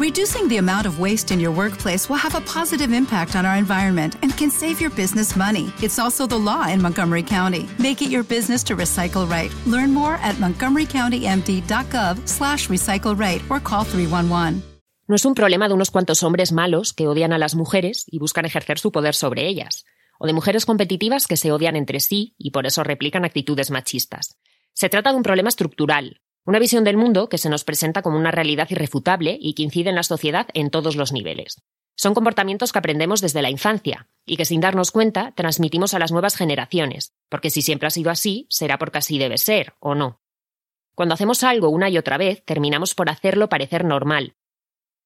Reducing the amount of waste in your workplace will have a positive impact on our environment and can save your business money. It's also the law in Montgomery County. Make it your business to recycle right. Learn more at montgomerycountymd.gov slash recycle right or call 311. No es un problema de unos cuantos hombres malos que odian a las mujeres y buscan ejercer su poder sobre ellas, o de mujeres competitivas que se odian entre sí y por eso replican actitudes machistas. Se trata de un problema estructural, una visión del mundo que se nos presenta como una realidad irrefutable y que incide en la sociedad en todos los niveles. Son comportamientos que aprendemos desde la infancia y que sin darnos cuenta transmitimos a las nuevas generaciones, porque si siempre ha sido así, será porque así debe ser, o no. Cuando hacemos algo una y otra vez, terminamos por hacerlo parecer normal.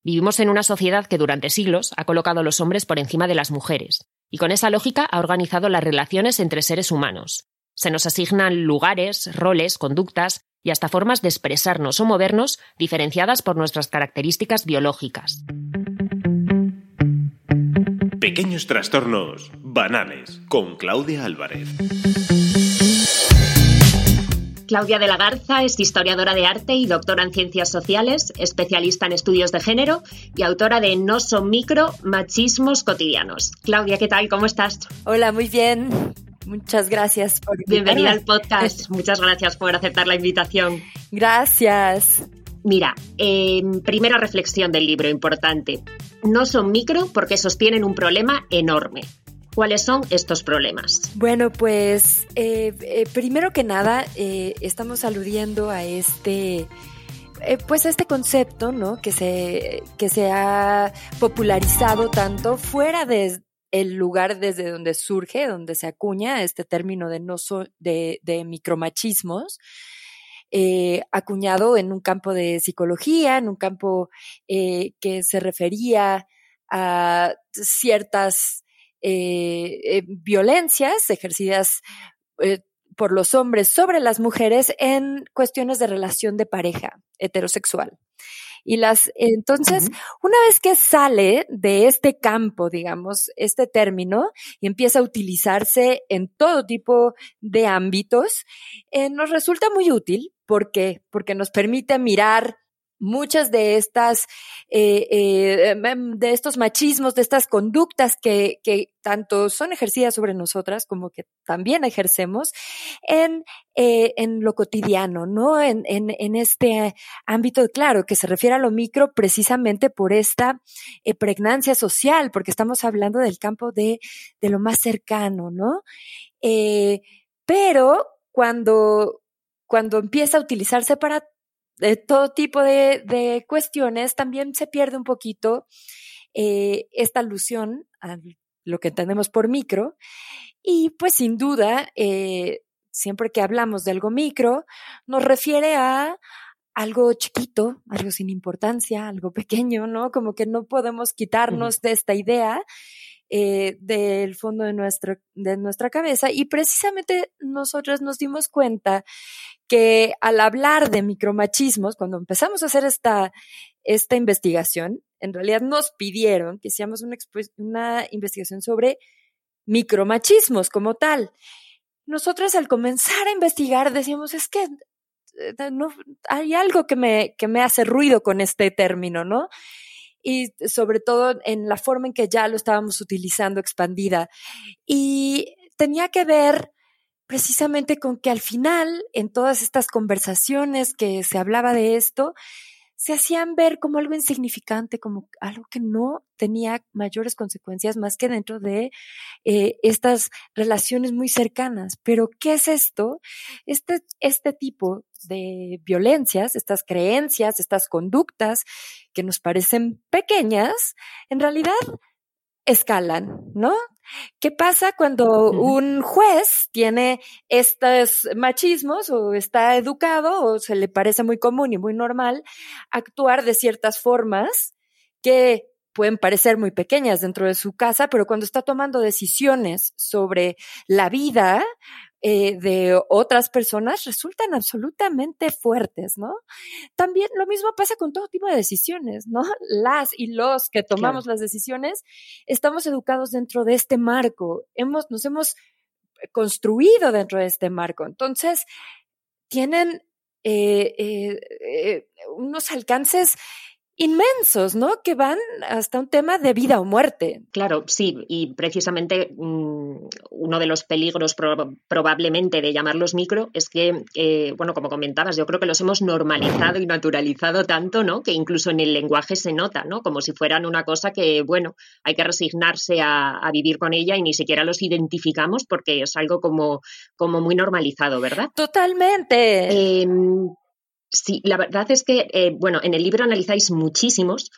Vivimos en una sociedad que durante siglos ha colocado a los hombres por encima de las mujeres, y con esa lógica ha organizado las relaciones entre seres humanos. Se nos asignan lugares, roles, conductas y hasta formas de expresarnos o movernos diferenciadas por nuestras características biológicas. Pequeños trastornos banales con Claudia Álvarez. Claudia de la Garza es historiadora de arte y doctora en ciencias sociales, especialista en estudios de género y autora de No son micro, machismos cotidianos. Claudia, ¿qué tal? ¿Cómo estás? Hola, muy bien. Muchas gracias por Bienvenida al podcast. Muchas gracias por aceptar la invitación. Gracias. Mira, primera reflexión del libro, importante. No son micro porque sostienen un problema enorme. ¿Cuáles son estos problemas? Bueno, pues eh, eh, primero que nada eh, estamos aludiendo a este pues a este concepto, ¿no? Que se, que se ha popularizado tanto fuera de, el lugar desde donde surge, donde se acuña este término de, no de, micromachismos, eh, acuñado en un campo de psicología, en un campo eh, que se refería a ciertas eh, violencias ejercidas por los hombres sobre las mujeres en cuestiones de relación de pareja heterosexual. Y las, entonces, una vez que sale de este campo, digamos, este término, y empieza a utilizarse en todo tipo de ámbitos, eh, nos resulta muy útil. ¿Por qué? Porque nos permite mirar muchas de estas, eh, eh, em, em, de estos machismos, de estas conductas que, que, tanto son ejercidas sobre nosotras como que también ejercemos en, eh, en lo cotidiano, ¿no? En, en, este ámbito, claro, que se refiere a lo micro precisamente por esta pregnancia social, porque estamos hablando del campo de, de lo más cercano, ¿no? pero cuando, cuando empieza a utilizarse para de todo tipo de, cuestiones, también se pierde un poquito eh, esta alusión a lo que entendemos por micro. Y pues sin duda, eh, siempre que hablamos de algo micro, nos refiere a algo chiquito, algo sin importancia, algo pequeño, ¿no? Como que no podemos quitarnos de esta idea eh, del fondo de, nuestro, de nuestra cabeza. Y precisamente nosotros nos dimos cuenta que al hablar de micromachismos, cuando empezamos a hacer esta, esta investigación, en realidad nos pidieron que hiciéramos una, una investigación sobre micromachismos como tal. Nosotros al comenzar a investigar decíamos, es que eh, no, hay algo que me, que me hace ruido con este término, ¿no? Y sobre todo en la forma en que ya lo estábamos utilizando expandida. Y tenía que ver precisamente con que al final, en todas estas conversaciones que se hablaba de esto, se hacían ver como algo insignificante, como algo que no tenía mayores consecuencias más que dentro de eh, estas relaciones muy cercanas. Pero, ¿qué es esto? Este, este tipo de violencias, estas creencias, estas conductas que nos parecen pequeñas, en realidad escalan, ¿no? ¿Qué pasa cuando un juez tiene estos machismos o está educado o se le parece muy común y muy normal actuar de ciertas formas que pueden parecer muy pequeñas dentro de su casa, pero cuando está tomando decisiones sobre la vida eh, de otras personas resultan absolutamente fuertes, ¿no? También lo mismo pasa con todo tipo de decisiones, ¿no? Las y los que tomamos las decisiones estamos educados dentro de este marco, hemos, nos hemos construido dentro de este marco. Entonces, tienen eh, eh, unos alcances inmensos, ¿no? Que van hasta un tema de vida o muerte. Claro, sí, y precisamente mm, uno de los peligros probablemente de llamarlos micro es que, eh, bueno, como comentabas, yo creo que los hemos normalizado y naturalizado tanto, ¿no? Que incluso en el lenguaje se nota, ¿no? Como si fueran una cosa que, bueno, hay que resignarse a, vivir con ella y ni siquiera los identificamos porque es algo como, como muy normalizado, ¿verdad? Totalmente. Em, Sí, la verdad es que, eh, bueno, en el libro analizáis muchísimos.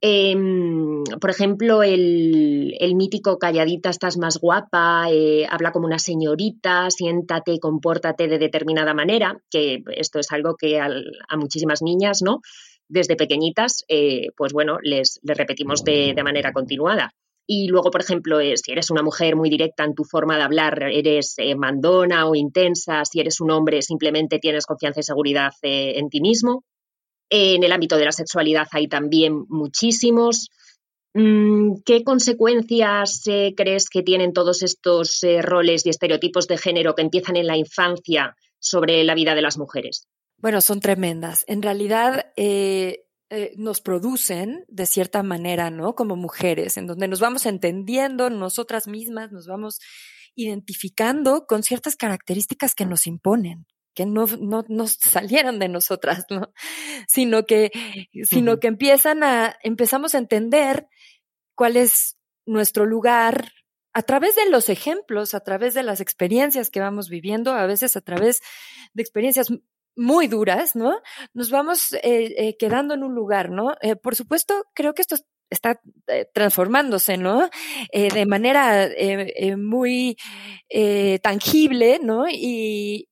Em, por ejemplo, el, mítico calladita estás más guapa, eh, habla como una señorita, siéntate y compórtate de determinada manera, que esto es algo que a muchísimas niñas, ¿no? Desde pequeñitas, eh, pues bueno, les, repetimos de, de manera continuada. Y luego, por ejemplo, eh, si eres una mujer muy directa en tu forma de hablar, eres eh, mandona o intensa, si eres un hombre, simplemente tienes confianza y seguridad eh, en ti mismo. En el ámbito de la sexualidad hay también muchísimos. Mm, ¿Qué consecuencias crees que tienen todos estos roles y estereotipos de género que empiezan en la infancia sobre la vida de las mujeres? Bueno, son tremendas. En realidad, nos producen de cierta manera, ¿no? Como mujeres, en donde nos vamos entendiendo nosotras mismas, nos vamos identificando con ciertas características que nos imponen, que no, no, no salieron de nosotras, ¿no? Sino que, sino que empiezan a, empezamos a entender cuál es nuestro lugar a través de los ejemplos, a través de las experiencias que vamos viviendo, a veces a través de experiencias muy duras, ¿no? Nos vamos eh, eh, quedando en un lugar, ¿no? Eh, por supuesto, creo que esto está transformándose, ¿no? de manera muy tangible, ¿no? Y,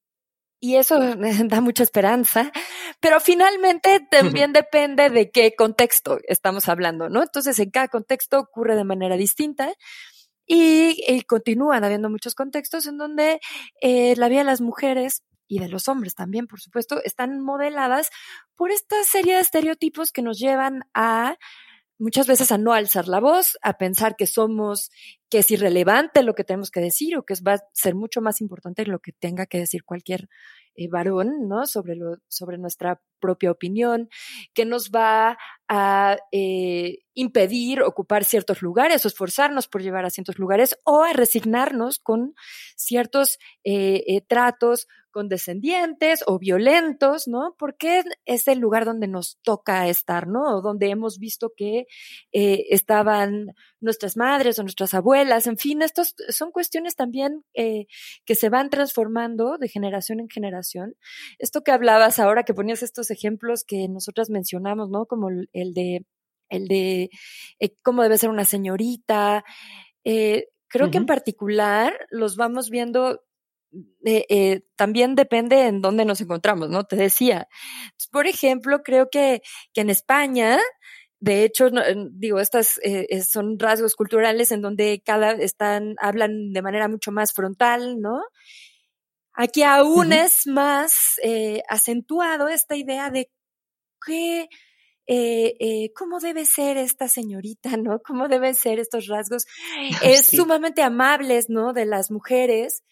y eso da mucha esperanza, pero finalmente también depende de qué contexto estamos hablando, ¿no? Entonces, en cada contexto ocurre de manera distinta. Y, y continúan habiendo muchos contextos en donde la vida de las mujeres y de los hombres también, por supuesto, están modeladas por esta serie de estereotipos que nos llevan a muchas veces a no alzar la voz, a pensar que somos, que es irrelevante lo que tenemos que decir o que va a ser mucho más importante lo que tenga que decir cualquier eh, varón, ¿no? Sobre, lo, sobre nuestra propia opinión, que nos va a eh, impedir ocupar ciertos lugares o esforzarnos por llevar a ciertos lugares o a resignarnos con ciertos eh, tratos condescendientes o violentos, ¿no? Porque es el lugar donde nos toca estar, ¿no? O donde hemos visto que estaban nuestras madres o nuestras abuelas, en fin, estos son cuestiones también que se van transformando de generación en generación esto que hablabas ahora, que ponías estos ejemplos que nosotras mencionamos, ¿no? Como el de, el de eh, cómo debe ser una señorita. Eh, creo que en particular los vamos viendo eh, también depende en dónde nos encontramos, ¿no? Te decía. Por ejemplo, creo que, que en España, de hecho, digo, estas son rasgos culturales en donde cada están, hablan de manera mucho más frontal, ¿no? Aquí aún es más eh, acentuado esta idea de qué, eh, eh, cómo debe ser esta señorita, ¿no? Cómo deben ser estos rasgos es sumamente amables, ¿no? De las mujeres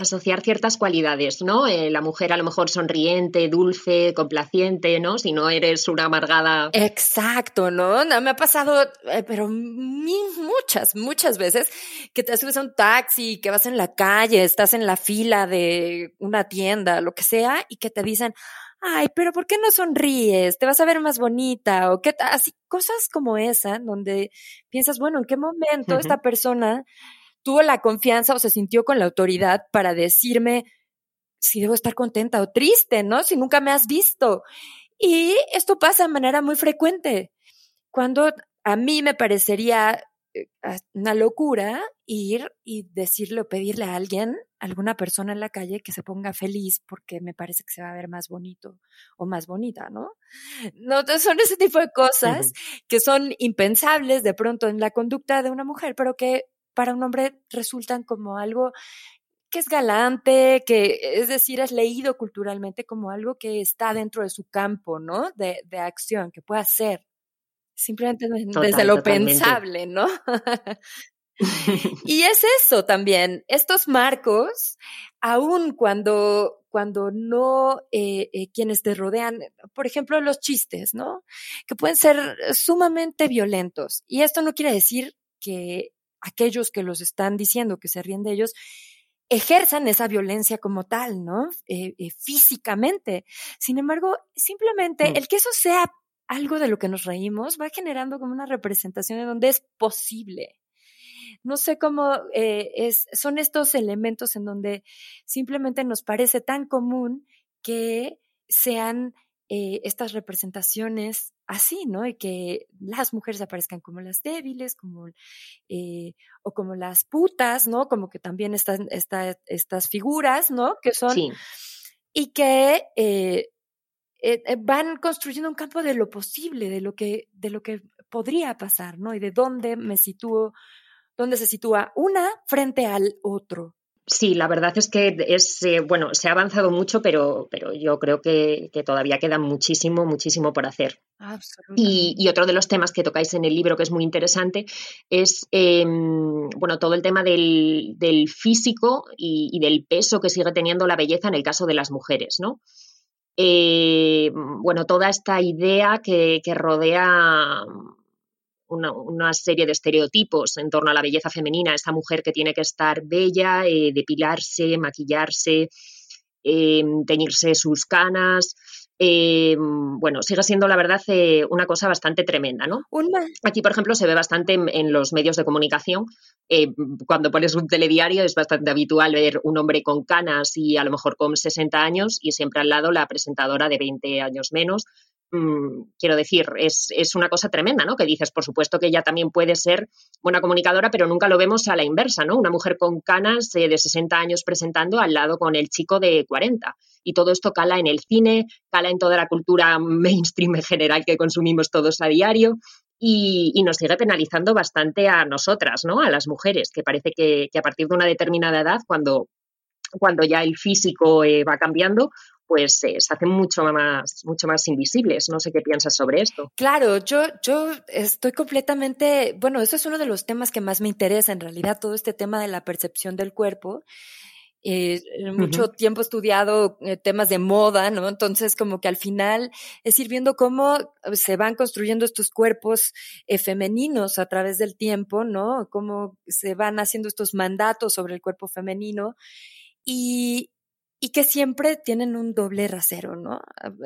Asociar ciertas cualidades, ¿no? Eh, la mujer a lo mejor sonriente, dulce, complaciente, ¿no? Si no eres una amargada. Exacto, ¿no? Me ha pasado, eh, pero muchas, muchas veces que te subes a un taxi, que vas en la calle, estás en la fila de una tienda, lo que sea, y que te dicen, ay, pero ¿por qué no sonríes? Te vas a ver más bonita o qué así cosas como esa donde piensas, bueno, ¿en qué momento esta persona tuvo la confianza o se sintió con la autoridad para decirme si debo estar contenta o triste, ¿no? Si nunca me has visto. Y esto pasa de manera muy frecuente. Cuando a mí me parecería eh, una locura ir y decirle o pedirle a alguien, a alguna persona en la calle, que se ponga feliz porque me parece que se va a ver más bonito o más bonita, ¿no? No, son ese tipo de cosas que son impensables de pronto en la conducta de una mujer, pero que para un hombre resultan como algo que es galante, que es decir, es leído culturalmente como algo que está dentro de su campo, ¿no? De, de acción, que puede hacer simplemente desde lo pensable, ¿no? y es eso también, estos marcos, aun cuando, cuando no eh, eh, quienes te rodean, por ejemplo, los chistes, ¿no? Que pueden ser sumamente violentos. Y esto no quiere decir que aquellos que los están diciendo, que se ríen de ellos, ejerzan esa violencia como tal, ¿no? Eh, físicamente. Sin embargo, simplemente mm. el que eso sea algo de lo que nos reímos va generando como una representación en donde es posible. No sé cómo eh, es, son estos elementos en donde simplemente nos parece tan común que sean eh, estas representaciones así, ¿no? Y que las mujeres aparezcan como las débiles, como, eh, o como las putas, ¿no? Como que también están estas figuras, ¿no? Que son, sí. y que eh, van construyendo un campo de lo posible, de lo que, de lo que podría pasar, ¿no? Y de dónde me sitúo, dónde se sitúa una frente al otro. Sí, la verdad es que es eh, bueno, se ha avanzado mucho, pero, pero yo creo que, todavía queda muchísimo, muchísimo por hacer. Y, y, otro de los temas que tocáis en el libro que es muy interesante es em, bueno, todo el tema del, del físico y, y, del peso que sigue teniendo la belleza en el caso de las mujeres, ¿no? Eh, bueno, toda esta idea que, rodea una, serie de estereotipos en torno a la belleza femenina, esta mujer que tiene que estar bella, eh, depilarse, maquillarse, eh, teñirse sus canas, eh, bueno, sigue siendo la verdad eh, una cosa bastante tremenda, ¿no? Aquí, por ejemplo, se ve bastante en, los medios de comunicación. Eh, cuando pones un telediario es bastante habitual ver un hombre con canas y a lo mejor con 60 años y siempre al lado la presentadora de 20 años menos quiero decir, es, una cosa tremenda, ¿no? Que dices, por supuesto que ella también puede ser buena comunicadora, pero nunca lo vemos a la inversa, ¿no? Una mujer con canas eh, de 60 años presentando al lado con el chico de 40. Y todo esto cala en el cine, cala en toda la cultura mainstream en general que consumimos todos a diario. Y, nos sigue penalizando bastante a nosotras, ¿no? A las mujeres, que parece que, a partir de una determinada edad, cuando, cuando ya el físico eh, va cambiando, pues eh, se hacen mucho más, mucho más invisibles. No sé qué piensas sobre esto. Claro, yo, yo estoy completamente, bueno, eso es uno de los temas que más me interesa en realidad, todo este tema de la percepción del cuerpo. Eh, mucho tiempo he estudiado eh, temas de moda, ¿no? Entonces, como que al final es ir viendo cómo se van construyendo estos cuerpos femeninos a través del tiempo, ¿no? Cómo se van haciendo estos mandatos sobre el cuerpo femenino. Y, y que siempre tienen un doble rasero, ¿no?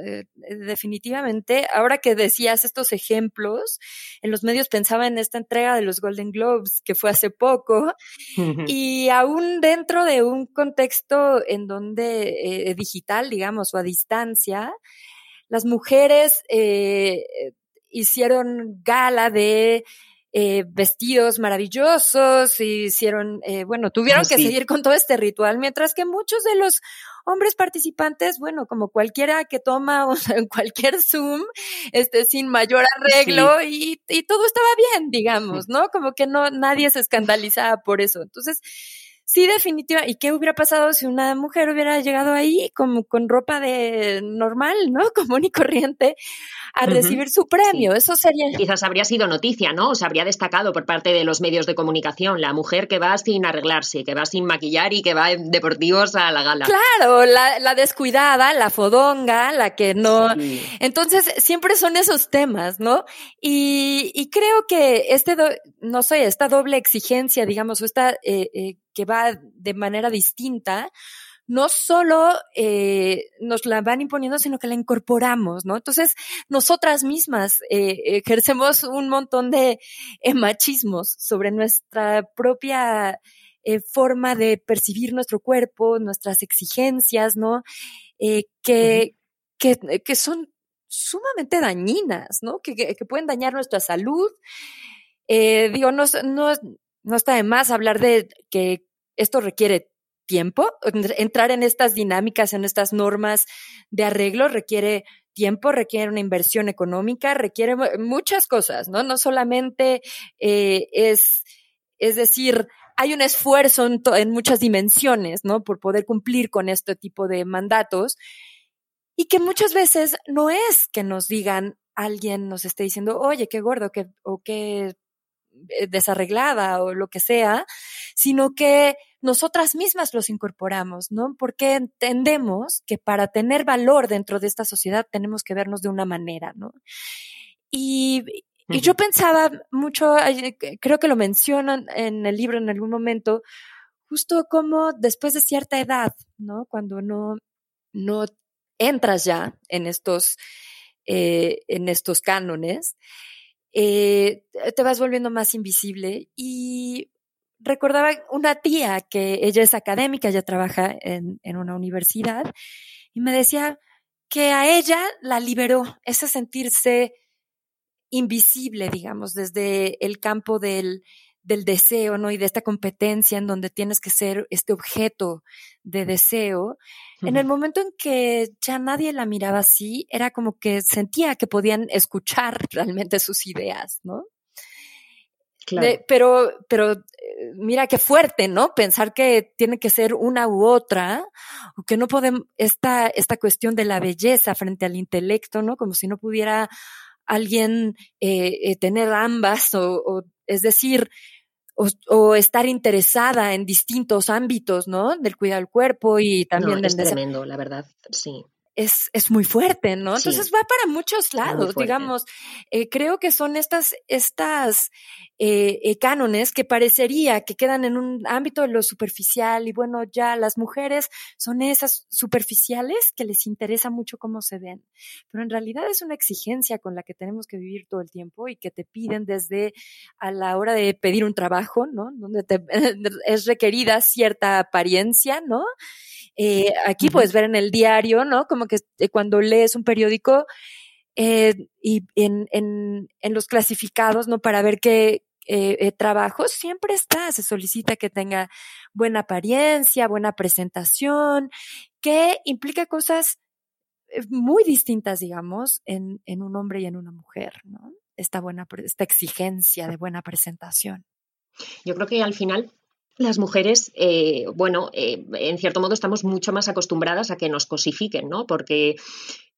Eh, definitivamente, ahora que decías estos ejemplos, en los medios pensaba en esta entrega de los Golden Globes, que fue hace poco, y aún dentro de un contexto en donde eh, digital, digamos, o a distancia, las mujeres eh, hicieron gala de eh, vestidos maravillosos, y hicieron, eh, bueno, tuvieron que seguir con todo este ritual, mientras que muchos de los hombres participantes, bueno, como cualquiera que toma en cualquier Zoom, este, sin mayor arreglo y, y todo estaba bien, digamos, ¿no? Como que no, nadie se escandalizaba por eso. Entonces, sí, definitiva. ¿Y qué hubiera pasado si una mujer hubiera llegado ahí como con ropa de normal, ¿no? Común y corriente a recibir su premio. Eso sería. Quizás habría sido noticia, ¿no? O se habría destacado por parte de los medios de comunicación la mujer que va sin arreglarse, que va sin maquillar y que va en deportivos a la gala. Claro, la, descuidada, la fodonga, la que no. Entonces, siempre son esos temas, ¿no? Y, y creo que este, no sé, esta doble exigencia, digamos, o esta eh, eh, que va de manera distinta, no solo eh, nos la van imponiendo, sino que la incorporamos, ¿no? Entonces, nosotras mismas eh, ejercemos un montón de eh, machismos sobre nuestra propia forma de percibir nuestro cuerpo, nuestras exigencias, ¿no? Que, que, que son sumamente dañinas, ¿no? Que, que, pueden dañar nuestra salud. Digo, no, no, no está de más hablar de que esto requiere tiempo, entrar en estas dinámicas, en estas normas de arreglo requiere tiempo, requiere una inversión económica, requiere muchas cosas, ¿no? No solamente eh, es, es decir, hay un esfuerzo en, en, muchas dimensiones, ¿no? Por poder cumplir con este tipo de mandatos y que muchas veces no es que nos digan alguien nos esté diciendo, oye, qué gordo, qué, o qué desarreglada o lo que sea, sino que nosotras mismas los incorporamos, ¿no? Porque entendemos que para tener valor dentro de esta sociedad tenemos que vernos de una manera, ¿no? Y, y yo pensaba mucho, creo que lo mencionan en el libro en algún momento, justo como después de cierta edad, ¿no? Cuando no, no entras ya en estos, eh, en estos cánones, eh, te vas volviendo más invisible y recordaba una tía que ella es académica, ella trabaja en, en una universidad y me decía que a ella la liberó ese sentirse invisible, digamos, desde el campo del, del deseo, ¿no? Y de esta competencia en donde tienes que ser este objeto de deseo. Uh -huh. En el momento en que ya nadie la miraba así, era como que sentía que podían escuchar realmente sus ideas, ¿no? Claro. De, pero, pero mira qué fuerte, ¿no? Pensar que tiene que ser una u otra, o que no podemos, esta, esta cuestión de la belleza frente al intelecto, ¿no? Como si no pudiera alguien eh, eh, tener ambas, o, o es decir, o, o, estar interesada en distintos ámbitos, ¿no? Del cuidado del cuerpo y también no, del es tremendo, la verdad, sí es, es muy fuerte, ¿no? Entonces va para muchos lados, digamos. Eh, creo que son estas, estas eh, eh, cánones que parecería que quedan en un ámbito de lo superficial y bueno, ya las mujeres son esas superficiales que les interesa mucho cómo se ven. Pero en realidad es una exigencia con la que tenemos que vivir todo el tiempo y que te piden desde a la hora de pedir un trabajo, ¿no? Donde te, es requerida cierta apariencia, ¿no? Eh, aquí puedes ver en el diario, ¿no? Como que eh, cuando lees un periódico eh, y en, en, en, los clasificados, ¿no? Para ver qué eh, trabajos siempre está, se solicita que tenga buena apariencia, buena presentación, que implica cosas muy distintas, digamos, en, en un hombre y en una mujer, ¿no? Esta buena, esta exigencia de buena presentación. Yo creo que al final las mujeres, eh, bueno, eh, en cierto modo estamos mucho más acostumbradas a que nos cosifiquen, ¿no? Porque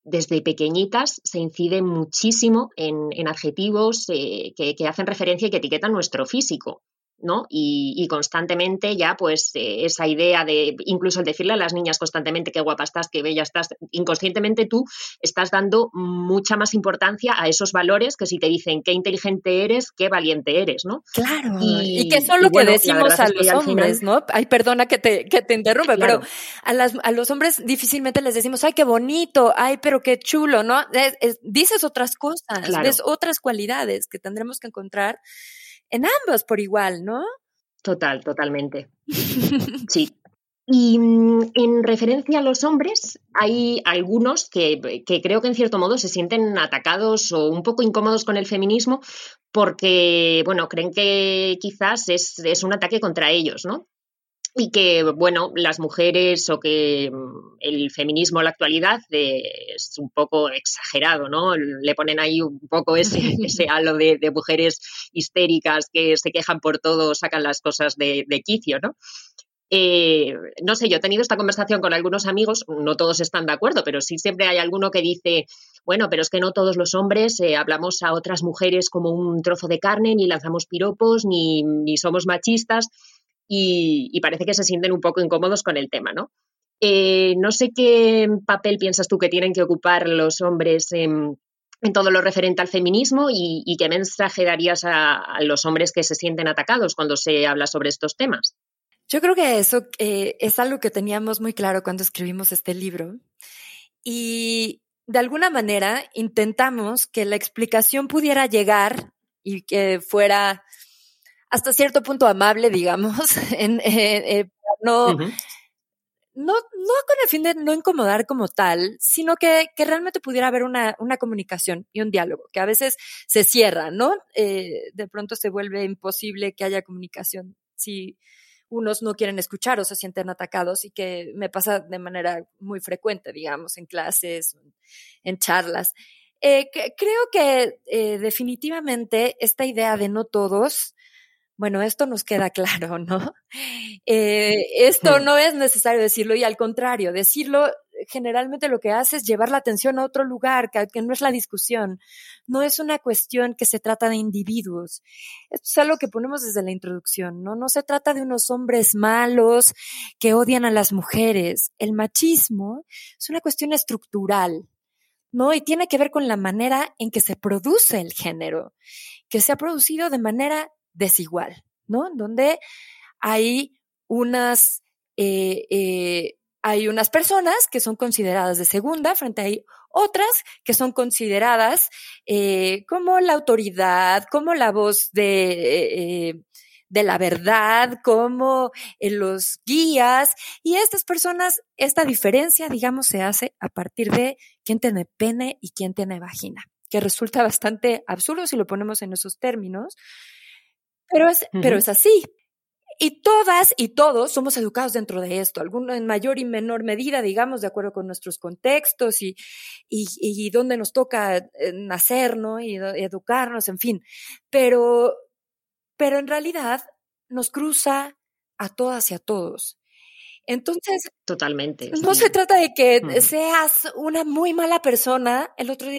desde pequeñitas se incide muchísimo en, en adjetivos eh, que, que, hacen referencia y que etiquetan nuestro físico. ¿No? Y, y, constantemente ya, pues, eh, esa idea de, incluso el decirle a las niñas constantemente qué guapa estás, qué bella estás, inconscientemente tú estás dando mucha más importancia a esos valores que si te dicen qué inteligente eres, qué valiente eres, ¿no? Claro. Y, y que eso es lo que bueno, decimos a los hombres, final... ¿no? Ay, perdona que te, que te interrumpe, claro. pero a, las, a los hombres difícilmente les decimos, ay, qué bonito, ay, pero qué chulo, ¿no? Es, es, dices otras cosas, claro. ves otras cualidades que tendremos que encontrar en ambos por igual, ¿no? Total, totalmente. sí. Y mm, en referencia a los hombres, hay algunos que, que, creo que en cierto modo se sienten atacados o un poco incómodos con el feminismo porque, bueno, creen que quizás es, es un ataque contra ellos, ¿no? Y que, bueno, las mujeres o que mm, el feminismo en la actualidad es un poco exagerado, ¿no? Le ponen ahí un poco ese, ese halo de, de, mujeres histéricas que se quejan por todo, sacan las cosas de, de quicio, ¿no? Eh, no sé, yo he tenido esta conversación con algunos amigos, no todos están de acuerdo, pero sí siempre hay alguno que dice, bueno, pero es que no todos los hombres eh, hablamos a otras mujeres como un trozo de carne, ni lanzamos piropos, ni, ni somos machistas y, parece que se sienten un poco incómodos con el tema, ¿no? Eh, no sé qué papel piensas tú que tienen que ocupar los hombres en, todo lo referente al feminismo y, qué mensaje darías a, a, los hombres que se sienten atacados cuando se habla sobre estos temas. Yo creo que eso eh, es algo que teníamos muy claro cuando escribimos este libro y de alguna manera intentamos que la explicación pudiera llegar y que fuera hasta cierto punto amable, digamos, en, eh, eh, no, no, no con el fin de no incomodar como tal, sino que, que realmente pudiera haber una, una, comunicación y un diálogo, que a veces se cierra, ¿no? Eh, de pronto se vuelve imposible que haya comunicación si unos no quieren escuchar o se sienten atacados y que me pasa de manera muy frecuente, digamos, en clases, en charlas. Eh, creo que eh, definitivamente esta idea de no todos bueno, esto nos queda claro, ¿no? Eh, esto no es necesario decirlo y al contrario, decirlo generalmente lo que hace es llevar la atención a otro lugar, que, no es la discusión, no es una cuestión que se trata de individuos. Esto es algo que ponemos desde la introducción, ¿no? No se trata de unos hombres malos que odian a las mujeres. El machismo es una cuestión estructural, ¿no? Y tiene que ver con la manera en que se produce el género, que se ha producido de manera desigual, ¿no? Donde hay unas, eh, eh, hay unas personas que son consideradas de segunda frente a otras que son consideradas eh, como la autoridad, como la voz de, de la verdad, como los guías. Y estas personas, esta diferencia, digamos, se hace a partir de quién tiene pene y quién tiene vagina, que resulta bastante absurdo si lo ponemos en esos términos, pero es, pero es así. Y todas y todos somos educados dentro de esto, algunos en mayor y menor medida, digamos, de acuerdo con nuestros contextos y, y, y dónde nos toca eh, nacer, ¿no? Y educarnos, en fin. Pero, pero en realidad nos cruza a todas y a todos. Entonces, totalmente. No se trata de que seas una muy mala persona. El otro día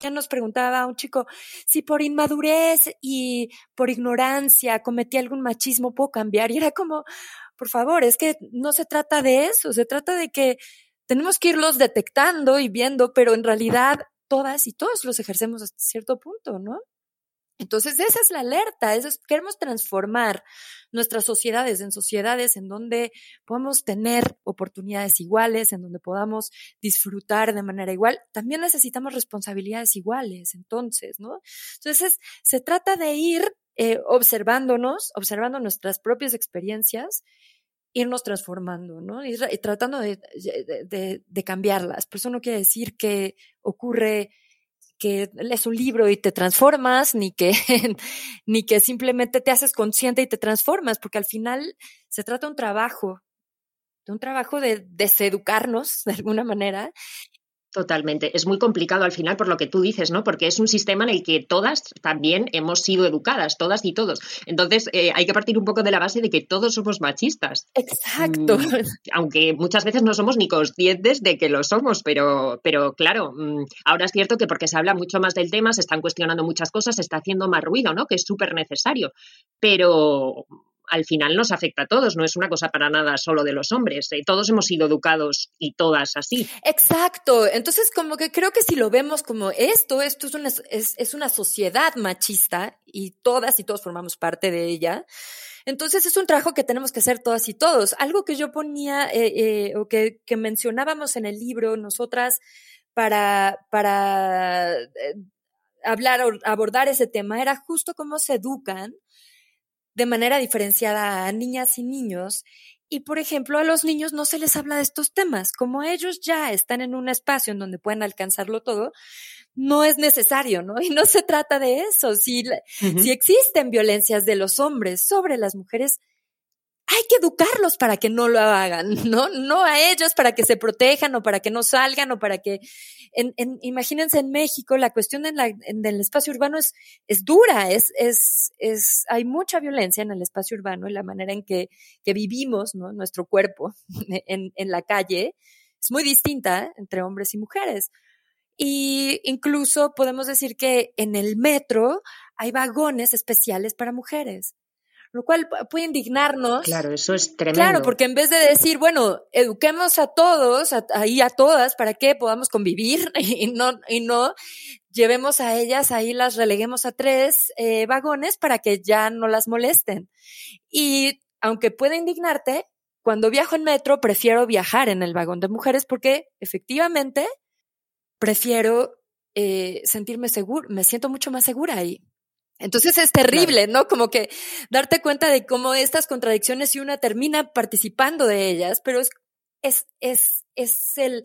Ya nos preguntaba un chico si por inmadurez y por ignorancia cometí algún machismo puedo cambiar y era como, por favor, es que no se trata de eso, se trata de que tenemos que irlos detectando y viendo, pero en realidad todas y todos los ejercemos hasta cierto punto, ¿no? Entonces, esa es la alerta, eso es, queremos transformar nuestras sociedades en sociedades en donde podamos tener oportunidades iguales, en donde podamos disfrutar de manera igual. También necesitamos responsabilidades iguales, entonces, ¿no? Entonces, se trata de ir eh, observándonos, observando nuestras propias experiencias, irnos transformando, ¿no? Y, tratando de, de, cambiarlas. Pero eso no quiere decir que ocurre que lees un libro y te transformas, ni que, ni que simplemente te haces consciente y te transformas, porque al final se trata de un trabajo, de un trabajo de deseducarnos de alguna manera Totalmente. Es muy complicado al final por lo que tú dices, ¿no? Porque es un sistema en el que todas también hemos sido educadas, todas y todos. Entonces, eh, hay que partir un poco de la base de que todos somos machistas. Exacto. Mm, aunque muchas veces no somos ni conscientes de que lo somos, pero, pero claro, mm, ahora es cierto que porque se habla mucho más del tema, se están cuestionando muchas cosas, se está haciendo más ruido, ¿no? Que es súper necesario. Pero al final nos afecta a todos, no es una cosa para nada solo de los hombres. Eh, todos hemos sido educados y todas así. Exacto. Entonces, como que creo que si lo vemos como esto, esto es una, es, una sociedad machista y todas y todos formamos parte de ella. Entonces es un trabajo que tenemos que hacer todas y todos. Algo que yo ponía eh, eh, o que, que, mencionábamos en el libro, nosotras, para, para hablar o abordar ese tema, era justo cómo se educan de manera diferenciada a niñas y niños. Y, por ejemplo, a los niños no se les habla de estos temas. Como ellos ya están en un espacio en donde pueden alcanzarlo todo, no es necesario, ¿no? Y no se trata de eso. Si, si existen violencias de los hombres sobre las mujeres, hay que educarlos para que no lo hagan, ¿no? No a ellos para que se protejan o para que no salgan o para que, en, en, imagínense en México, la cuestión en, la, en el espacio urbano es, es dura, es, es, es, hay mucha violencia en el espacio urbano y la manera en que, que vivimos, ¿no? Nuestro cuerpo en, en la calle es muy distinta entre hombres y mujeres. Y incluso podemos decir que en el metro hay vagones especiales para mujeres lo cual puede indignarnos. Claro, eso es tremendo. Claro, porque en vez de decir, bueno, eduquemos a todos, ahí a, todas, para que podamos convivir y no, y no llevemos a ellas, ahí las releguemos a tres eh, vagones para que ya no las molesten. Y aunque pueda indignarte, cuando viajo en metro prefiero viajar en el vagón de mujeres porque efectivamente prefiero eh, sentirme seguro, me siento mucho más segura ahí. Entonces es terrible, ¿no? Como que darte cuenta de cómo estas contradicciones y una termina participando de ellas, pero es, es, es, es el,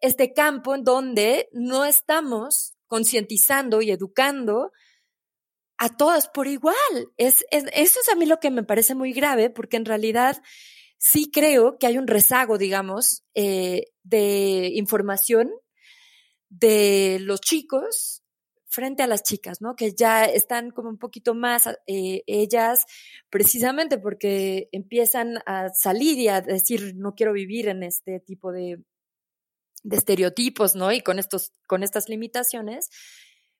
este campo en donde no estamos concientizando y educando a todas por igual. Es, es, eso es a mí lo que me parece muy grave, porque en realidad sí creo que hay un rezago, digamos, eh, de información de los chicos frente a las chicas, ¿no? Que ya están como un poquito más eh, ellas, precisamente porque empiezan a salir y a decir, no quiero vivir en este tipo de, de estereotipos, ¿no? Y con estos, con estas limitaciones.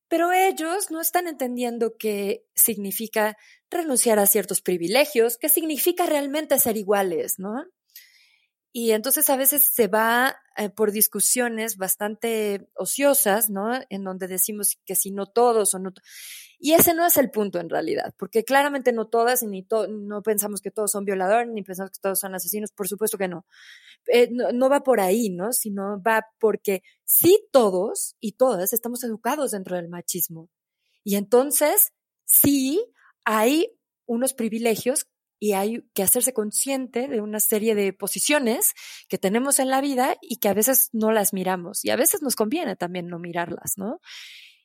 Pero ellos no están entendiendo qué significa renunciar a ciertos privilegios, qué significa realmente ser iguales, ¿no? Y entonces a veces se va eh, por discusiones bastante ociosas, ¿no? En donde decimos que si no todos o no. Y ese no es el punto en realidad, porque claramente no todas, ni no pensamos que todos son violadores, ni pensamos que todos son asesinos, por supuesto que no. Eh, no. no. va por ahí, ¿no? Sino va porque sí todos y todas estamos educados dentro del machismo. Y entonces sí hay unos privilegios y hay que hacerse consciente de una serie de posiciones que tenemos en la vida y que a veces no las miramos y a veces nos conviene también no mirarlas, ¿no?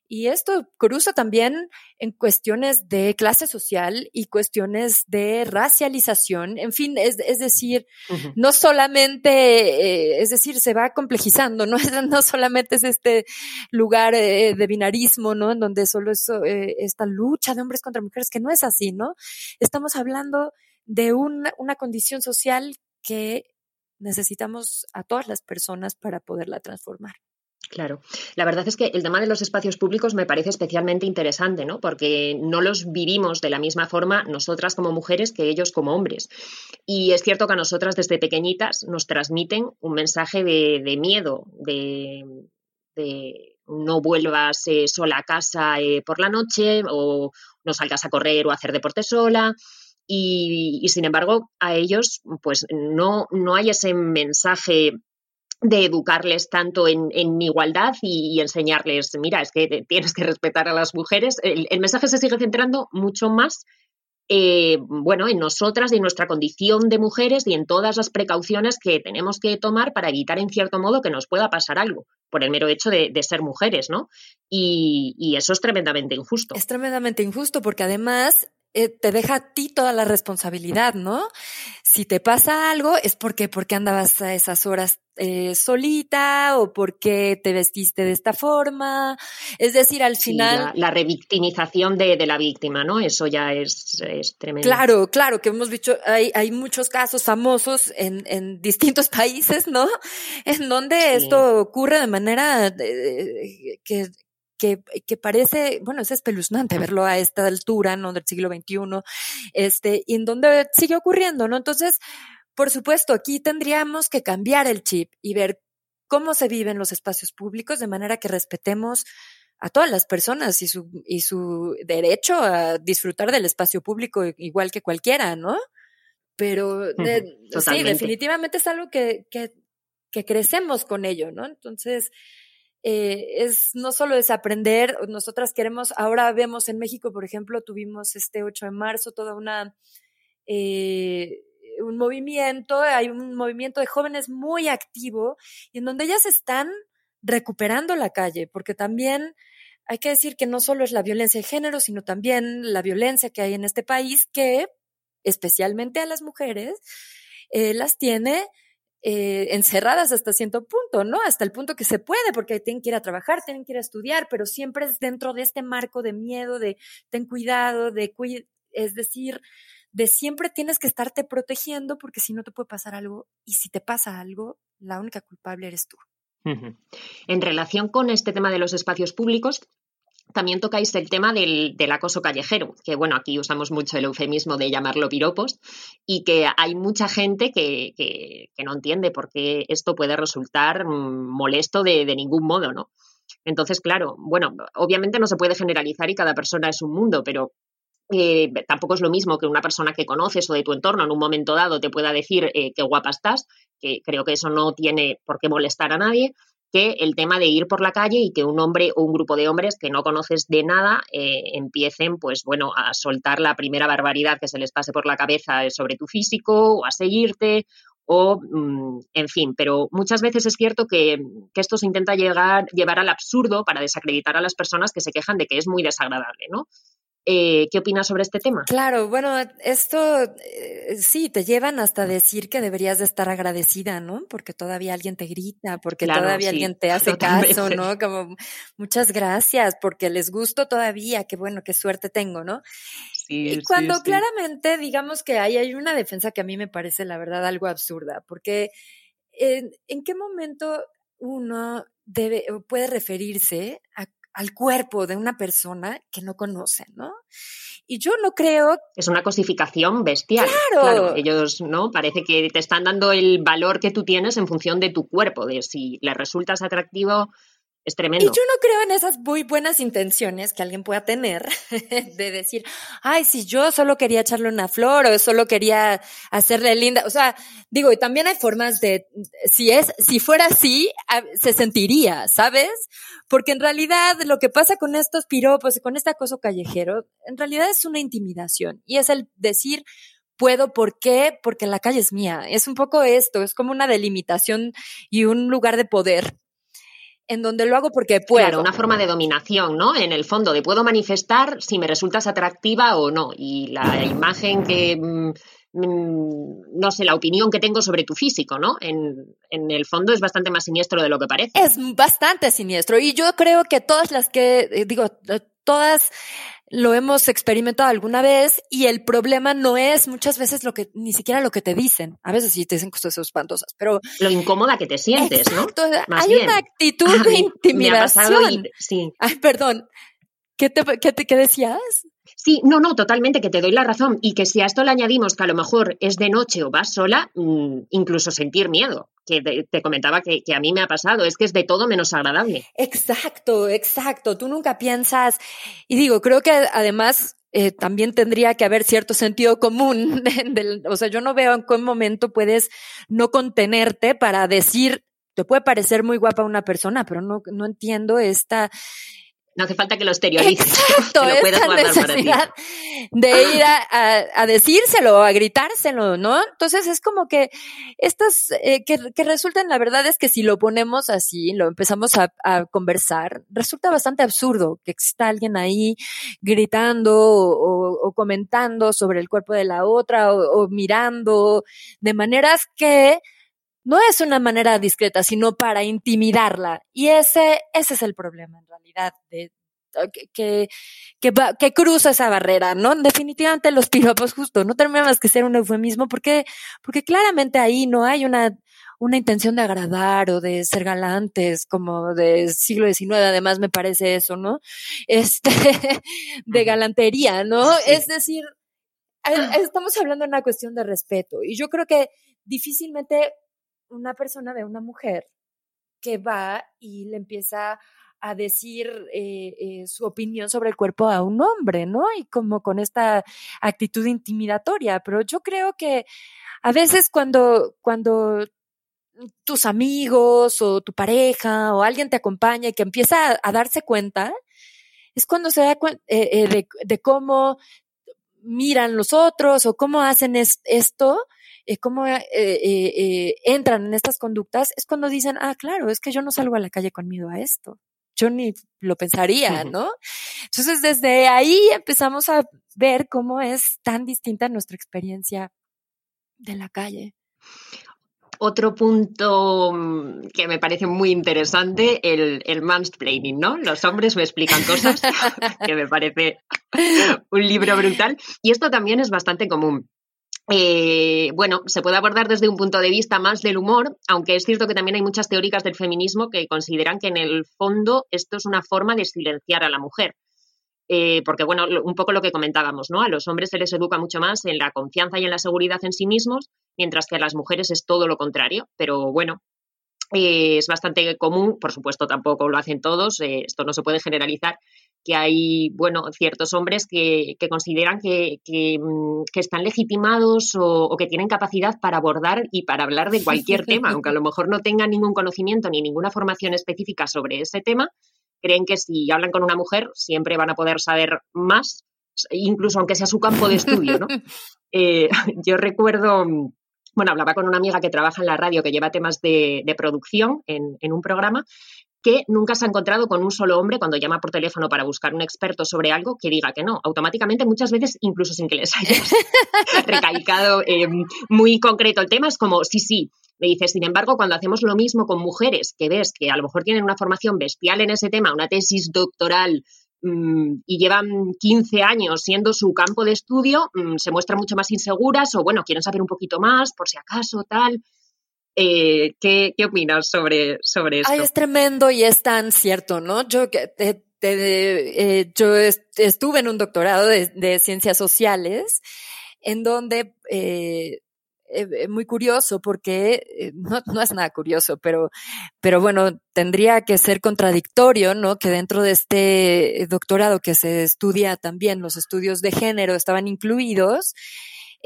Y esto cruza también en cuestiones de clase social y cuestiones de racialización. En fin, es, es decir, no solamente, eh, es decir, se va complejizando, ¿no? no solamente es este lugar eh, de binarismo, ¿no? En donde solo es eh, esta lucha de hombres contra mujeres, que no es así, ¿no? Estamos hablando de una, una condición social que necesitamos a todas las personas para poderla transformar. Claro, la verdad es que el tema de los espacios públicos me parece especialmente interesante, ¿no? Porque no los vivimos de la misma forma nosotras como mujeres que ellos como hombres. Y es cierto que a nosotras desde pequeñitas nos transmiten un mensaje de, miedo, de, no vuelvas eh, sola a casa eh, por la noche o no salgas a correr o a hacer deporte sola. Y, sin embargo, a ellos, pues no, no hay ese mensaje de educarles tanto en, igualdad y, enseñarles, mira, es que tienes que respetar a las mujeres. El, mensaje se sigue centrando mucho más, eh, bueno, en nosotras y en nuestra condición de mujeres y en todas las precauciones que tenemos que tomar para evitar, en cierto modo, que nos pueda pasar algo por el mero hecho de, ser mujeres, ¿no? Y, y, eso es tremendamente injusto. Es tremendamente injusto porque además eh, te deja a ti toda la responsabilidad, ¿no? Si te pasa algo es porque, porque andabas a esas horas eh, solita o porque te vestiste de esta forma. Es decir, al final. la, revictimización de, la víctima, ¿no? Eso ya es, tremendo. Claro, claro, que hemos dicho, hay, hay muchos casos famosos en, en distintos países, ¿no? En donde esto ocurre de manera eh, que, que, que, parece, bueno, es espeluznante verlo a esta altura, ¿no? Del siglo XXI, este, y en donde sigue ocurriendo, ¿no? Entonces, por supuesto, aquí tendríamos que cambiar el chip y ver cómo se viven los espacios públicos de manera que respetemos a todas las personas y su, y su derecho a disfrutar del espacio público igual que cualquiera, ¿no? Pero sí, definitivamente es algo que, que, que crecemos con ello, ¿no? Entonces, eh, es no solo es aprender, nosotras queremos, ahora vemos en México, por ejemplo, tuvimos este 8 de marzo toda una, eh, un movimiento, hay un movimiento de jóvenes muy activo y en donde ellas están recuperando la calle, porque también hay que decir que no solo es la violencia de género, sino también la violencia que hay en este país que especialmente a las mujeres, eh, las tiene eh, encerradas hasta cierto punto, ¿no? Hasta el punto que se puede, porque tienen que ir a trabajar, tienen que ir a estudiar, pero siempre es dentro de este marco de miedo, de ten cuidado, de es decir, de siempre tienes que estarte protegiendo porque si no te puede pasar algo y si te pasa algo, la única culpable eres tú. En relación con este tema de los espacios públicos, también tocáis el tema del, acoso callejero, que bueno, aquí usamos mucho el eufemismo de llamarlo piropos, y que hay mucha gente que, no entiende por qué esto puede resultar mm, molesto de, ningún modo, ¿no? Entonces, claro, bueno, obviamente no se puede generalizar y cada persona es un mundo, pero eh, tampoco es lo mismo que una persona que conoces o de tu entorno en un momento dado te pueda decir eh, qué guapa estás, que creo que eso no tiene por qué molestar a nadie, que el tema de ir por la calle y que un hombre o un grupo de hombres que no conoces de nada eh, empiecen, pues bueno, a soltar la primera barbaridad que se les pase por la cabeza sobre tu físico o a seguirte o, mm, en fin, pero muchas veces es cierto que, que, esto se intenta llegar, llevar al absurdo para desacreditar a las personas que se quejan de que es muy desagradable, ¿no? Eh, ¿Qué opinas sobre este tema? Claro, bueno, esto eh, sí, te llevan hasta decir que deberías de estar agradecida, ¿no? Porque todavía alguien te grita, porque todavía alguien te hace caso, ¿no? Como muchas gracias, porque les gusto todavía, qué bueno, qué suerte tengo, ¿no? Sí, y cuando claramente digamos que hay, hay una defensa que a mí me parece la verdad algo absurda, porque ¿en, en qué momento uno debe, puede referirse a al cuerpo de una persona que no conocen, ¿no? Y yo no creo. Es una cosificación bestial. Claro. Ellos, ¿no? Parece que te están dando el valor que tú tienes en función de tu cuerpo, de si le resultas atractivo es tremendo. Y yo no creo en esas muy buenas intenciones que alguien pueda tener de decir, ay, si yo solo quería echarle una flor o solo quería hacerle linda. O sea, digo, y también hay formas de, si es, si fuera así, se sentiría, ¿sabes? Porque en realidad lo que pasa con estos piropos y con este acoso callejero, en realidad es una intimidación y es el decir, puedo, ¿por qué? Porque la calle es mía. Es un poco esto, es como una delimitación y un lugar de poder en donde lo hago porque puedo. Claro, una forma de dominación, ¿no? En el fondo, de puedo manifestar si me resultas atractiva o no. Y la imagen que, mm, mm, no sé, la opinión que tengo sobre tu físico, ¿no? En, en, el fondo es bastante más siniestro de lo que parece. Es bastante siniestro. Y yo creo que todas las que, eh, digo, todas lo hemos experimentado alguna vez y el problema no es muchas veces lo que, ni siquiera lo que te dicen. A veces sí te dicen cosas espantosas, pero. Lo incómoda que te sientes, ¿no? Hay una actitud de intimidación. sí. Ay, perdón. ¿Qué te, qué te qué decías? Sí, no, no, totalmente, que te doy la razón. Y que si a esto le añadimos que a lo mejor es de noche o vas sola, mm, incluso sentir miedo, que te, comentaba que, a mí me ha pasado, es que es de todo menos agradable. Exacto, exacto. Tú nunca piensas, y digo, creo que además eh, también tendría que haber cierto sentido común. o sea, yo no veo en qué momento puedes no contenerte para decir, te puede parecer muy guapa una persona, pero no, no entiendo esta no hace falta que lo exteriorices. Exacto, lo necesidad de ir a, a, decírselo, a gritárselo, ¿no? Entonces es como que estas eh, que, que, resultan, la verdad es que si lo ponemos así, lo empezamos a, a conversar, resulta bastante absurdo que exista alguien ahí gritando o, o comentando sobre el cuerpo de la otra o, o mirando de maneras que no es una manera discreta, sino para intimidarla. Y ese, ese es el problema en realidad, de, que, que, que, cruza esa barrera, ¿no? Definitivamente los piropos justo, no termina más que ser un eufemismo porque, porque claramente ahí no hay una, una intención de agradar o de ser galantes como de siglo XIX, además me parece eso, ¿no? Este, de galantería, ¿no? Es decir, estamos hablando de una cuestión de respeto y yo creo que difícilmente una persona ve una mujer que va y le empieza a decir eh, eh, su opinión sobre el cuerpo a un hombre, ¿no? Y como con esta actitud intimidatoria. Pero yo creo que a veces cuando, cuando tus amigos o tu pareja o alguien te acompaña y que empieza a, darse cuenta, es cuando se da cuenta eh, de, de, cómo miran los otros o cómo hacen esto eh, cómo eh, eh, entran en estas conductas, es cuando dicen, ah, claro, es que yo no salgo a la calle con miedo a esto. Yo ni lo pensaría, ¿no? Entonces, desde ahí empezamos a, ver cómo es tan distinta nuestra experiencia de la calle. Otro punto mm, que me parece muy interesante, el, el mansplaining, ¿no? Los hombres me explican cosas, que me parece un libro brutal. Y esto también es bastante común. Eh, bueno, se puede abordar desde un punto de vista más del humor, aunque es cierto que también hay muchas teóricas del feminismo que consideran que en el fondo esto es una forma de silenciar a la mujer. Eh, porque, bueno, un poco lo que comentábamos, ¿no? A los hombres se les educa mucho más en la confianza y en la seguridad en sí mismos, mientras que a las mujeres es todo lo contrario. Pero bueno, eh, es bastante común, por supuesto tampoco lo hacen todos, esto no se puede generalizar, que hay, bueno, ciertos hombres que, consideran que, mm, que, están legitimados o, o, que tienen capacidad para abordar y para hablar de cualquier tema, aunque a lo mejor no tengan ningún conocimiento ni ninguna formación específica sobre ese tema, creen que si hablan con una mujer siempre van a poder saber más, incluso aunque sea su campo de estudio, ¿no? Eh, yo recuerdo bueno, hablaba con una amiga que trabaja en la radio, que lleva temas de, producción en, un programa, que nunca se ha encontrado con un solo hombre cuando llama por teléfono para buscar un experto sobre algo que diga que no. Automáticamente, muchas veces, incluso sin que les haya recalcado eh, muy concreto el tema, es como, sí, sí. Me dice, sin embargo, cuando hacemos lo mismo con mujeres que ves que a lo mejor tienen una formación bestial en ese tema, una tesis doctoral y llevan 15 años siendo su campo de estudio, mmm, se muestran mucho más inseguras o, bueno, quieren saber un poquito más por si acaso, tal. Eh, ¿qué, ¿qué, opinas sobre, sobre esto? Ay, es tremendo y es tan cierto, ¿no? Yo, te, te, eh, yo estuve en un doctorado de, de ciencias sociales en donde eh, eh, muy curioso porque eh, no, no, es nada curioso, pero, pero bueno, tendría que ser contradictorio, ¿no? Que dentro de este doctorado que se estudia también los estudios de género estaban incluidos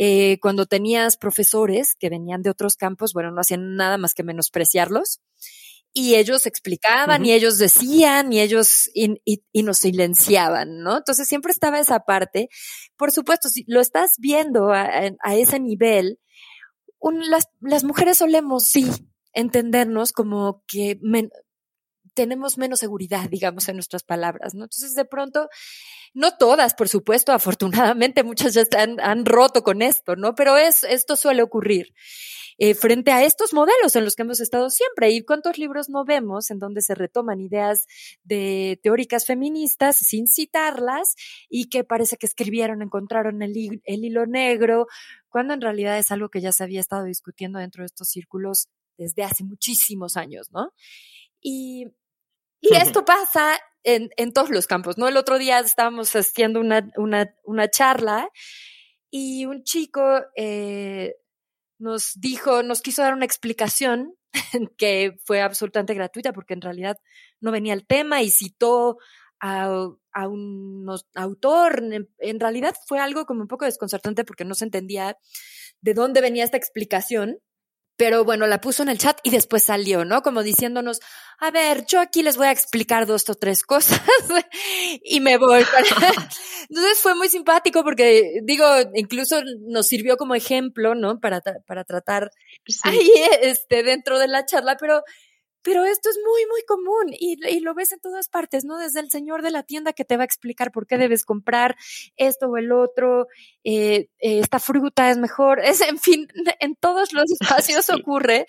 eh, cuando tenías profesores que venían de otros campos, bueno, no hacían nada más que menospreciarlos. Y ellos explicaban, uh -huh. y ellos decían, y ellos, y, y, y, nos silenciaban, ¿no? Entonces siempre estaba esa parte. Por supuesto, si lo estás viendo a, a ese nivel, un, las, las mujeres solemos, sí, entendernos como que men, tenemos menos seguridad, digamos, en nuestras palabras, ¿no? Entonces, de pronto, no todas, por supuesto, afortunadamente, muchas ya están, han roto con esto, ¿no? Pero es, esto suele ocurrir. Eh, frente a estos modelos en los que hemos estado siempre. ¿Y cuántos libros no vemos en donde se retoman ideas de teóricas feministas sin citarlas y que parece que escribieron, encontraron el, el hilo negro, cuando en realidad es algo que ya se había estado discutiendo dentro de estos círculos desde hace muchísimos años, ¿no? Y, y esto pasa en, en, todos los campos, ¿no? El otro día estábamos haciendo una, una, una charla y un chico eh, nos dijo, nos quiso dar una explicación que fue absolutamente gratuita porque en realidad no venía el tema y citó a, a un autor. En, en, realidad fue algo como un poco desconcertante porque no se entendía de dónde venía esta explicación. Pero bueno, la puso en el chat y después salió, ¿no? Como diciéndonos, a ver, yo aquí les voy a explicar dos o tres cosas y me voy. Entonces fue muy simpático porque, digo, incluso nos sirvió como ejemplo, ¿no? Para, para tratar sí. ahí, este, dentro de la charla, pero pero esto es muy, muy común y, y, lo ves en todas partes, ¿no? Desde el señor de la tienda que te va a explicar por qué debes comprar esto o el otro, eh, eh, esta fruta es mejor, es, en fin, en todos los espacios sí. ocurre.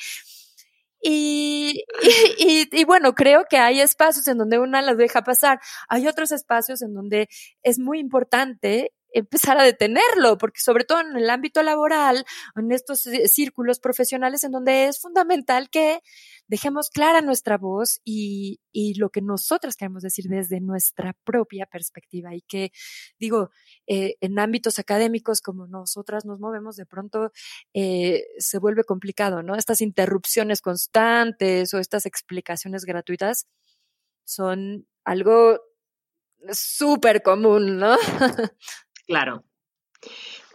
Y, y, y, bueno, creo que hay espacios en donde una las deja pasar. Hay otros espacios en donde es muy importante empezar a detenerlo, porque sobre todo en el ámbito laboral, en estos círculos profesionales en donde es fundamental que dejemos clara nuestra voz y, y lo que nosotras queremos decir desde nuestra propia perspectiva y que, digo, eh, en ámbitos académicos como nosotras nos movemos, de pronto eh, se vuelve complicado, ¿no? Estas interrupciones constantes o estas explicaciones gratuitas son algo súper común, ¿no? Claro.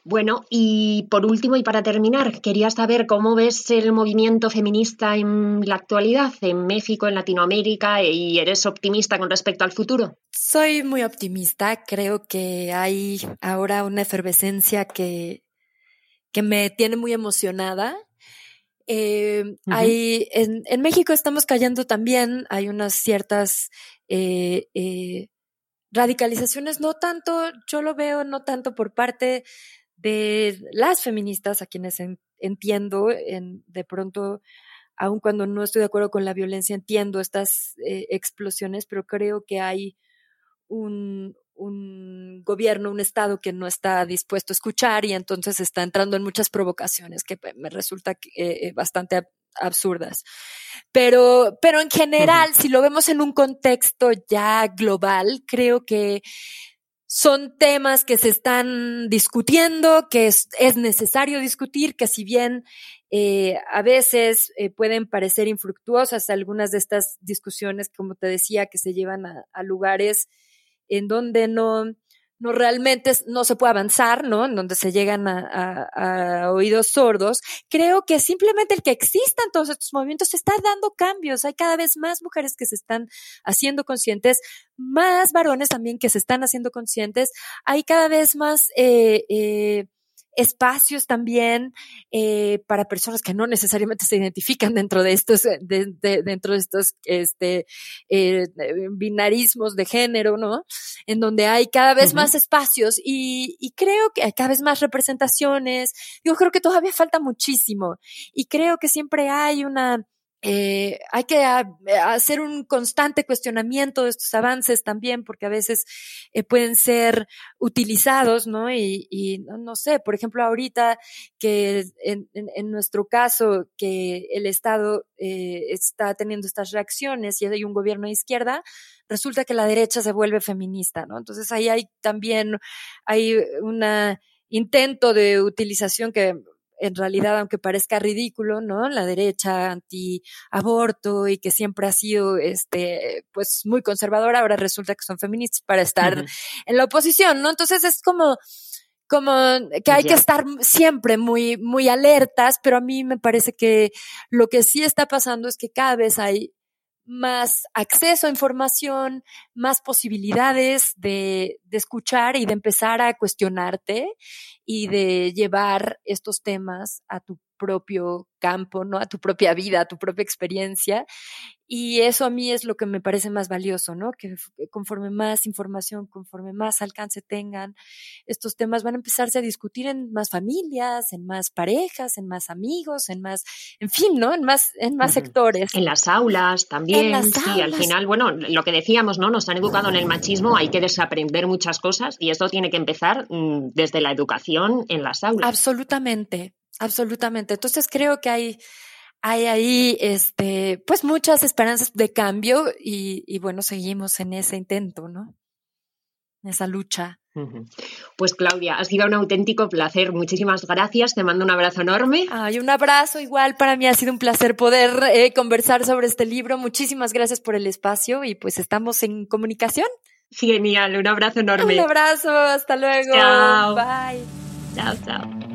Bueno, y por último y para terminar, quería saber cómo ves el movimiento feminista en la actualidad, en México, en Latinoamérica, y eres optimista con respecto al futuro. Soy muy optimista, creo que hay ahora una efervescencia que, que me tiene muy emocionada. Eh, uh -huh. hay, en, en, México estamos cayendo también, hay unas ciertas eh, eh, radicalizaciones no tanto, yo lo veo no tanto por parte de las feministas, a quienes entiendo, en, de pronto, aun cuando no estoy de acuerdo con la violencia, entiendo estas eh, explosiones, pero creo que hay un, un gobierno, un Estado que no está dispuesto a escuchar y entonces está entrando en muchas provocaciones que me resulta eh, bastante absurdas. Pero, pero en general, si lo vemos en un contexto ya global, creo que son temas que se están discutiendo, que es, necesario discutir, que si bien eh, a veces eh, pueden parecer infructuosas algunas de estas discusiones, como te decía, que se llevan a lugares en donde no, no realmente no se puede avanzar, ¿no? En donde se llegan a, oídos sordos. Creo que simplemente el que existan todos estos movimientos está dando cambios. Hay cada vez más mujeres que se están haciendo conscientes, más varones también que se están haciendo conscientes. Hay cada vez más eh, eh, espacios también eh, para personas que no necesariamente se identifican dentro de estos, eh, dentro de estos este, eh, binarismos de género, ¿no? En donde hay cada vez más espacios y, y, creo que hay cada vez más representaciones. Yo creo que todavía falta muchísimo y creo que siempre hay una eh, hay que ah, hacer un constante cuestionamiento de estos avances también, porque a veces eh, pueden ser utilizados, ¿no? Y, no, sé, por ejemplo, ahorita que en, nuestro caso, que el Estado eh, está teniendo estas reacciones y hay un gobierno de izquierda, resulta que la derecha se vuelve feminista, ¿no? Entonces ahí hay también, hay un intento de utilización que en realidad, aunque parezca ridículo, ¿no? La derecha anti-aborto y que siempre ha sido, este, pues muy conservadora, ahora resulta que son feministas para estar en la oposición, ¿no? Entonces es como, como que hay que estar siempre muy, muy alertas, pero a mí me parece que lo que sí está pasando es que cada vez hay más acceso a información, más posibilidades de, de, escuchar y de empezar a cuestionarte y de llevar estos temas a tu propio campo, ¿no? A tu propia vida, a tu propia experiencia. Y eso a mí es lo que me parece más valioso, ¿no? Que conforme más información, conforme más alcance tengan, estos temas van a empezarse a discutir en más familias, en más parejas, en más amigos, en más, en fin, ¿no? En más, en más sectores. En las aulas también. sí, al final, bueno, lo que decíamos, ¿no? Nos han educado en el machismo, hay que desaprender muchas cosas y esto tiene que empezar mm, desde la educación en las aulas. Absolutamente, Absolutamente. Entonces creo que hay, hay ahí, este, pues muchas esperanzas de cambio y, y bueno, seguimos en ese intento, ¿no? En esa lucha. Pues Claudia, ha sido un auténtico placer. Muchísimas gracias. Te mando un abrazo enorme. Ay, un abrazo igual. Para mí ha sido un placer poder eh, conversar sobre este libro. Muchísimas gracias por el espacio y pues estamos en comunicación. Genial, un abrazo enorme. Un abrazo, hasta luego. Chao. Bye. Chao, chao.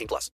18 plus.